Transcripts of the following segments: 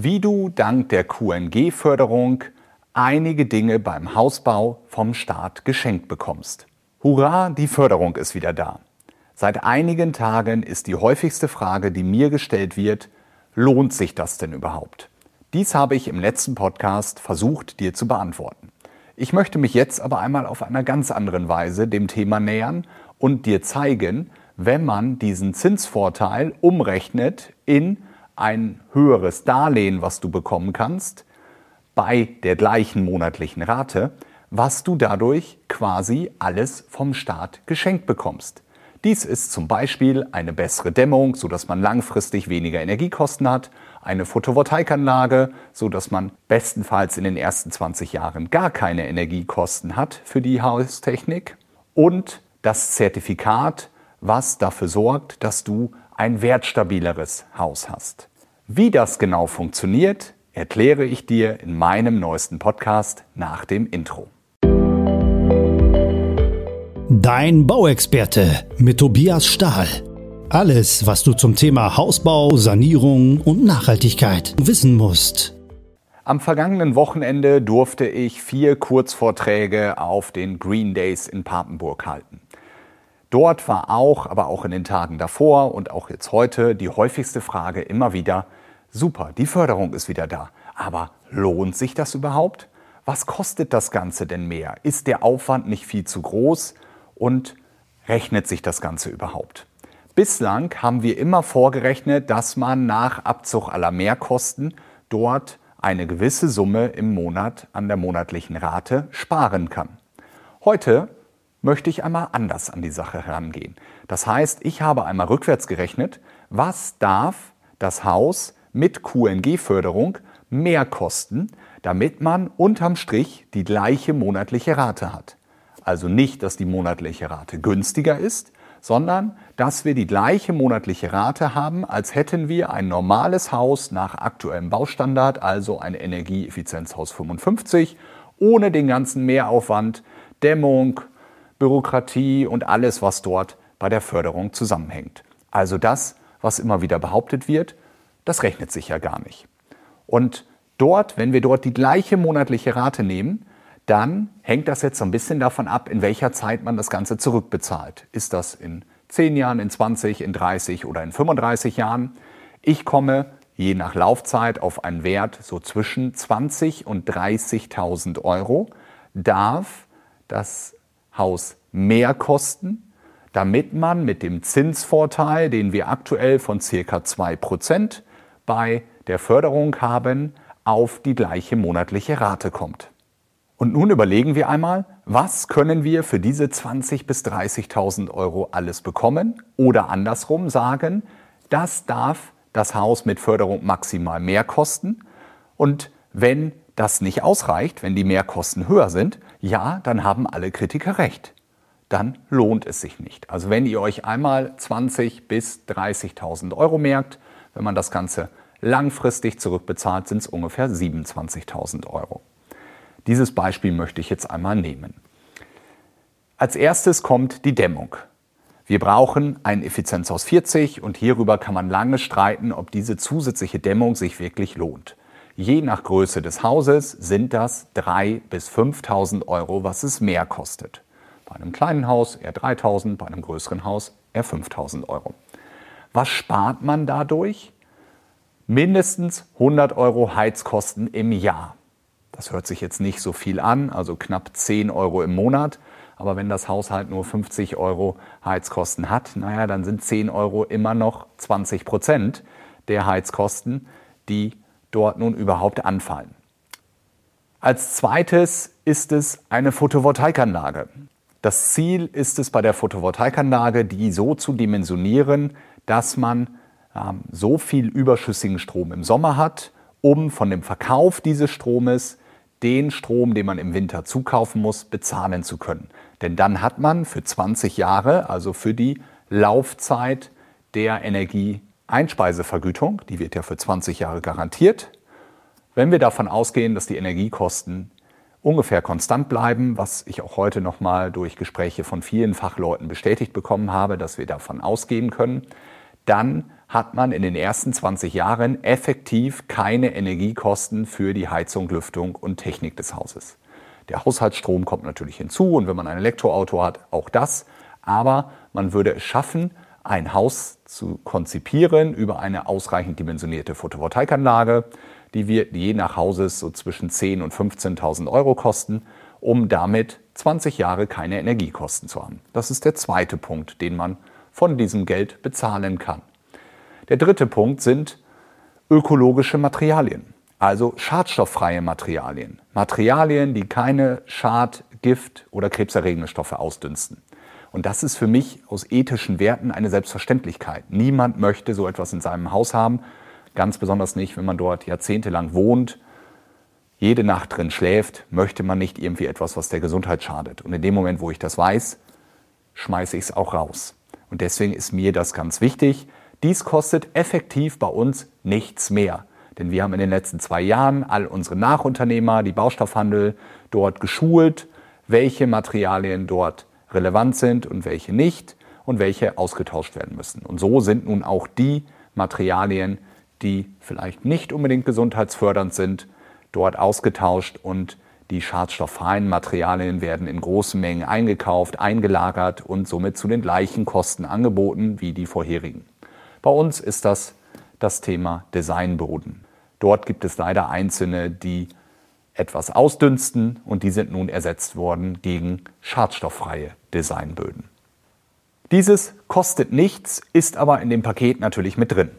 wie du dank der QNG-Förderung einige Dinge beim Hausbau vom Staat geschenkt bekommst. Hurra, die Förderung ist wieder da. Seit einigen Tagen ist die häufigste Frage, die mir gestellt wird, lohnt sich das denn überhaupt? Dies habe ich im letzten Podcast versucht dir zu beantworten. Ich möchte mich jetzt aber einmal auf einer ganz anderen Weise dem Thema nähern und dir zeigen, wenn man diesen Zinsvorteil umrechnet in ein höheres Darlehen, was du bekommen kannst, bei der gleichen monatlichen Rate, was du dadurch quasi alles vom Staat geschenkt bekommst. Dies ist zum Beispiel eine bessere Dämmung, sodass man langfristig weniger Energiekosten hat, eine Photovoltaikanlage, sodass man bestenfalls in den ersten 20 Jahren gar keine Energiekosten hat für die Haustechnik und das Zertifikat, was dafür sorgt, dass du ein wertstabileres Haus hast. Wie das genau funktioniert, erkläre ich dir in meinem neuesten Podcast nach dem Intro. Dein Bauexperte mit Tobias Stahl. Alles, was du zum Thema Hausbau, Sanierung und Nachhaltigkeit wissen musst. Am vergangenen Wochenende durfte ich vier Kurzvorträge auf den Green Days in Papenburg halten. Dort war auch, aber auch in den Tagen davor und auch jetzt heute die häufigste Frage immer wieder, super, die Förderung ist wieder da, aber lohnt sich das überhaupt? Was kostet das Ganze denn mehr? Ist der Aufwand nicht viel zu groß? und rechnet sich das Ganze überhaupt? Bislang haben wir immer vorgerechnet, dass man nach Abzug aller Mehrkosten dort eine gewisse Summe im Monat an der monatlichen Rate sparen kann. Heute möchte ich einmal anders an die Sache herangehen. Das heißt, ich habe einmal rückwärts gerechnet, was darf das Haus mit QNG-Förderung mehr kosten, damit man unterm Strich die gleiche monatliche Rate hat. Also nicht, dass die monatliche Rate günstiger ist, sondern dass wir die gleiche monatliche Rate haben, als hätten wir ein normales Haus nach aktuellem Baustandard, also ein Energieeffizienzhaus 55, ohne den ganzen Mehraufwand, Dämmung, Bürokratie und alles, was dort bei der Förderung zusammenhängt. Also das, was immer wieder behauptet wird, das rechnet sich ja gar nicht. Und dort, wenn wir dort die gleiche monatliche Rate nehmen, dann hängt das jetzt so ein bisschen davon ab, in welcher Zeit man das Ganze zurückbezahlt. Ist das in 10 Jahren, in 20, in 30 oder in 35 Jahren? Ich komme je nach Laufzeit auf einen Wert so zwischen 20 und 30.000 Euro. Darf das Haus mehr kosten, damit man mit dem Zinsvorteil, den wir aktuell von ca. 2% bei der Förderung haben, auf die gleiche monatliche Rate kommt. Und nun überlegen wir einmal, was können wir für diese 20.000 bis 30.000 Euro alles bekommen? Oder andersrum sagen, das darf das Haus mit Förderung maximal mehr kosten. Und wenn das nicht ausreicht, wenn die Mehrkosten höher sind, ja, dann haben alle Kritiker recht. Dann lohnt es sich nicht. Also wenn ihr euch einmal 20.000 bis 30.000 Euro merkt, wenn man das Ganze langfristig zurückbezahlt, sind es ungefähr 27.000 Euro. Dieses Beispiel möchte ich jetzt einmal nehmen. Als erstes kommt die Dämmung. Wir brauchen ein Effizienzhaus 40 und hierüber kann man lange streiten, ob diese zusätzliche Dämmung sich wirklich lohnt. Je nach Größe des Hauses sind das 3.000 bis 5.000 Euro, was es mehr kostet. Bei einem kleinen Haus eher 3.000, bei einem größeren Haus eher 5.000 Euro. Was spart man dadurch? Mindestens 100 Euro Heizkosten im Jahr. Das hört sich jetzt nicht so viel an, also knapp 10 Euro im Monat. Aber wenn das Haushalt nur 50 Euro Heizkosten hat, naja, dann sind 10 Euro immer noch 20 Prozent der Heizkosten, die dort nun überhaupt anfallen. Als zweites ist es eine Photovoltaikanlage. Das Ziel ist es bei der Photovoltaikanlage, die so zu dimensionieren, dass man ähm, so viel überschüssigen Strom im Sommer hat, um von dem Verkauf dieses Stromes den Strom, den man im Winter zukaufen muss, bezahlen zu können. Denn dann hat man für 20 Jahre, also für die Laufzeit der Energieeinspeisevergütung, die wird ja für 20 Jahre garantiert, wenn wir davon ausgehen, dass die Energiekosten ungefähr konstant bleiben, was ich auch heute nochmal durch Gespräche von vielen Fachleuten bestätigt bekommen habe, dass wir davon ausgehen können, dann hat man in den ersten 20 Jahren effektiv keine Energiekosten für die Heizung, Lüftung und Technik des Hauses. Der Haushaltsstrom kommt natürlich hinzu und wenn man ein Elektroauto hat, auch das. Aber man würde es schaffen, ein Haus zu konzipieren über eine ausreichend dimensionierte Photovoltaikanlage. Die wird je nach Hauses so zwischen 10.000 und 15.000 Euro kosten, um damit 20 Jahre keine Energiekosten zu haben. Das ist der zweite Punkt, den man von diesem Geld bezahlen kann. Der dritte Punkt sind ökologische Materialien, also schadstofffreie Materialien. Materialien, die keine Schad-, Gift- oder krebserregende Stoffe ausdünsten. Und das ist für mich aus ethischen Werten eine Selbstverständlichkeit. Niemand möchte so etwas in seinem Haus haben, ganz besonders nicht, wenn man dort jahrzehntelang wohnt, jede Nacht drin schläft, möchte man nicht irgendwie etwas, was der Gesundheit schadet. Und in dem Moment, wo ich das weiß, schmeiße ich es auch raus. Und deswegen ist mir das ganz wichtig. Dies kostet effektiv bei uns nichts mehr. Denn wir haben in den letzten zwei Jahren all unsere Nachunternehmer, die Baustoffhandel, dort geschult, welche Materialien dort relevant sind und welche nicht und welche ausgetauscht werden müssen. Und so sind nun auch die Materialien, die vielleicht nicht unbedingt gesundheitsfördernd sind, dort ausgetauscht und die schadstofffreien Materialien werden in großen Mengen eingekauft, eingelagert und somit zu den gleichen Kosten angeboten wie die vorherigen. Bei uns ist das das Thema Designboden. Dort gibt es leider einzelne, die etwas ausdünsten und die sind nun ersetzt worden gegen schadstofffreie Designböden. Dieses kostet nichts, ist aber in dem Paket natürlich mit drin.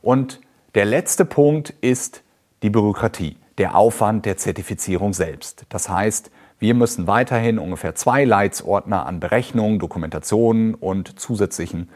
Und der letzte Punkt ist die Bürokratie, der Aufwand der Zertifizierung selbst. Das heißt, wir müssen weiterhin ungefähr zwei Leitsordner an Berechnungen, Dokumentationen und zusätzlichen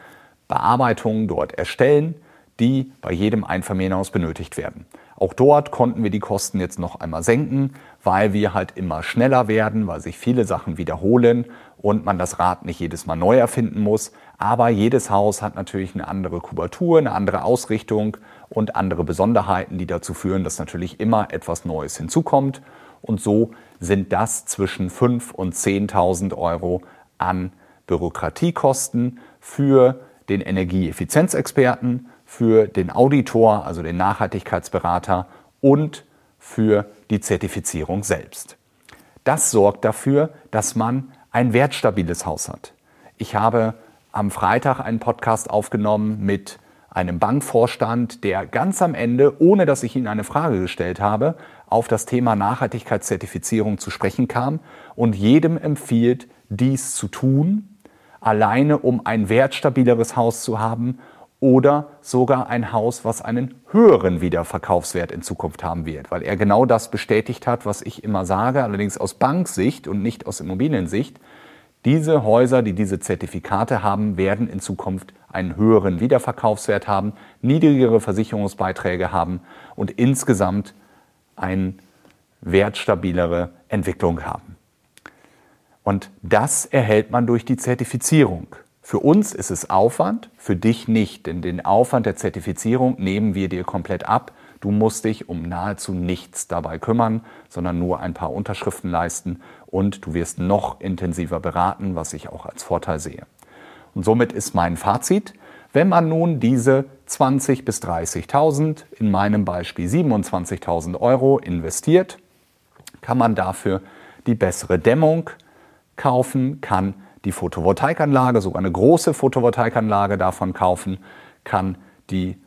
Bearbeitungen dort erstellen, die bei jedem Einfamilienhaus benötigt werden. Auch dort konnten wir die Kosten jetzt noch einmal senken, weil wir halt immer schneller werden, weil sich viele Sachen wiederholen und man das Rad nicht jedes Mal neu erfinden muss. Aber jedes Haus hat natürlich eine andere Kubatur, eine andere Ausrichtung und andere Besonderheiten, die dazu führen, dass natürlich immer etwas Neues hinzukommt. Und so sind das zwischen 5.000 und 10.000 Euro an Bürokratiekosten für den Energieeffizienzexperten, für den Auditor, also den Nachhaltigkeitsberater und für die Zertifizierung selbst. Das sorgt dafür, dass man ein wertstabiles Haus hat. Ich habe am Freitag einen Podcast aufgenommen mit einem Bankvorstand, der ganz am Ende, ohne dass ich ihn eine Frage gestellt habe, auf das Thema Nachhaltigkeitszertifizierung zu sprechen kam und jedem empfiehlt, dies zu tun, alleine um ein wertstabileres Haus zu haben oder sogar ein Haus, was einen höheren Wiederverkaufswert in Zukunft haben wird, weil er genau das bestätigt hat, was ich immer sage, allerdings aus Banksicht und nicht aus Immobiliensicht. Diese Häuser, die diese Zertifikate haben, werden in Zukunft einen höheren Wiederverkaufswert haben, niedrigere Versicherungsbeiträge haben und insgesamt eine wertstabilere Entwicklung haben. Und das erhält man durch die Zertifizierung. Für uns ist es Aufwand, für dich nicht, denn den Aufwand der Zertifizierung nehmen wir dir komplett ab. Du musst dich um nahezu nichts dabei kümmern, sondern nur ein paar Unterschriften leisten und du wirst noch intensiver beraten, was ich auch als Vorteil sehe. Und somit ist mein Fazit, wenn man nun diese 20 bis 30.000, in meinem Beispiel 27.000 Euro investiert, kann man dafür die bessere Dämmung, kaufen, kann die Photovoltaikanlage, sogar eine große Photovoltaikanlage davon kaufen, kann die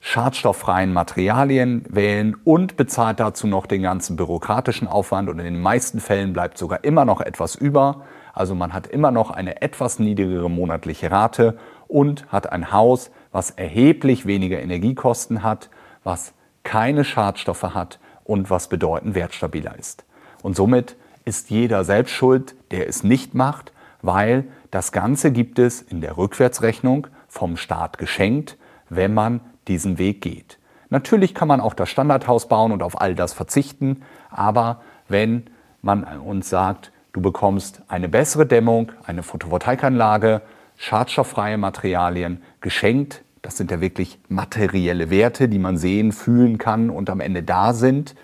schadstofffreien Materialien wählen und bezahlt dazu noch den ganzen bürokratischen Aufwand und in den meisten Fällen bleibt sogar immer noch etwas über. Also man hat immer noch eine etwas niedrigere monatliche Rate und hat ein Haus, was erheblich weniger Energiekosten hat, was keine Schadstoffe hat und was bedeutend wertstabiler ist. Und somit ist jeder selbst schuld, der es nicht macht, weil das Ganze gibt es in der Rückwärtsrechnung vom Staat geschenkt, wenn man diesen Weg geht. Natürlich kann man auch das Standardhaus bauen und auf all das verzichten, aber wenn man uns sagt, du bekommst eine bessere Dämmung, eine Photovoltaikanlage, schadstofffreie Materialien geschenkt, das sind ja wirklich materielle Werte, die man sehen, fühlen kann und am Ende da sind,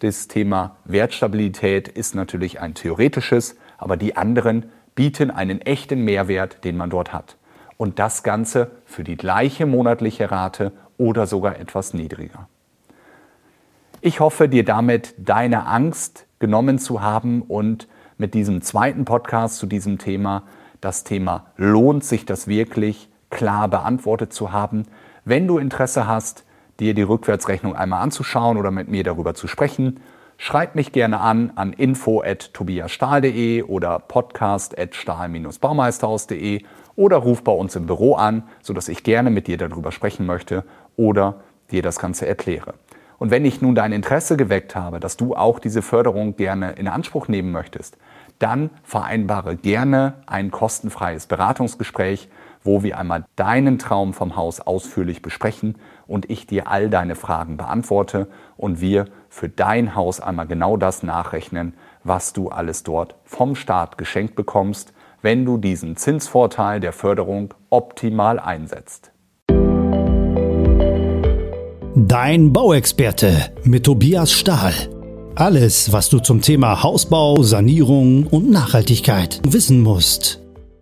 das Thema Wertstabilität ist natürlich ein theoretisches, aber die anderen bieten einen echten Mehrwert, den man dort hat. Und das Ganze für die gleiche monatliche Rate oder sogar etwas niedriger. Ich hoffe, dir damit deine Angst genommen zu haben und mit diesem zweiten Podcast zu diesem Thema das Thema lohnt sich das wirklich klar beantwortet zu haben. Wenn du Interesse hast, dir die Rückwärtsrechnung einmal anzuschauen oder mit mir darüber zu sprechen, schreib mich gerne an an info@tobiasstahl.de oder podcast@stahl-baumeisterhaus.de oder ruf bei uns im Büro an, sodass ich gerne mit dir darüber sprechen möchte oder dir das Ganze erkläre. Und wenn ich nun dein Interesse geweckt habe, dass du auch diese Förderung gerne in Anspruch nehmen möchtest, dann vereinbare gerne ein kostenfreies Beratungsgespräch, wo wir einmal deinen Traum vom Haus ausführlich besprechen und ich dir all deine Fragen beantworte und wir für dein Haus einmal genau das nachrechnen, was du alles dort vom Staat geschenkt bekommst, wenn du diesen Zinsvorteil der Förderung optimal einsetzt. Dein Bauexperte mit Tobias Stahl. Alles, was du zum Thema Hausbau, Sanierung und Nachhaltigkeit wissen musst.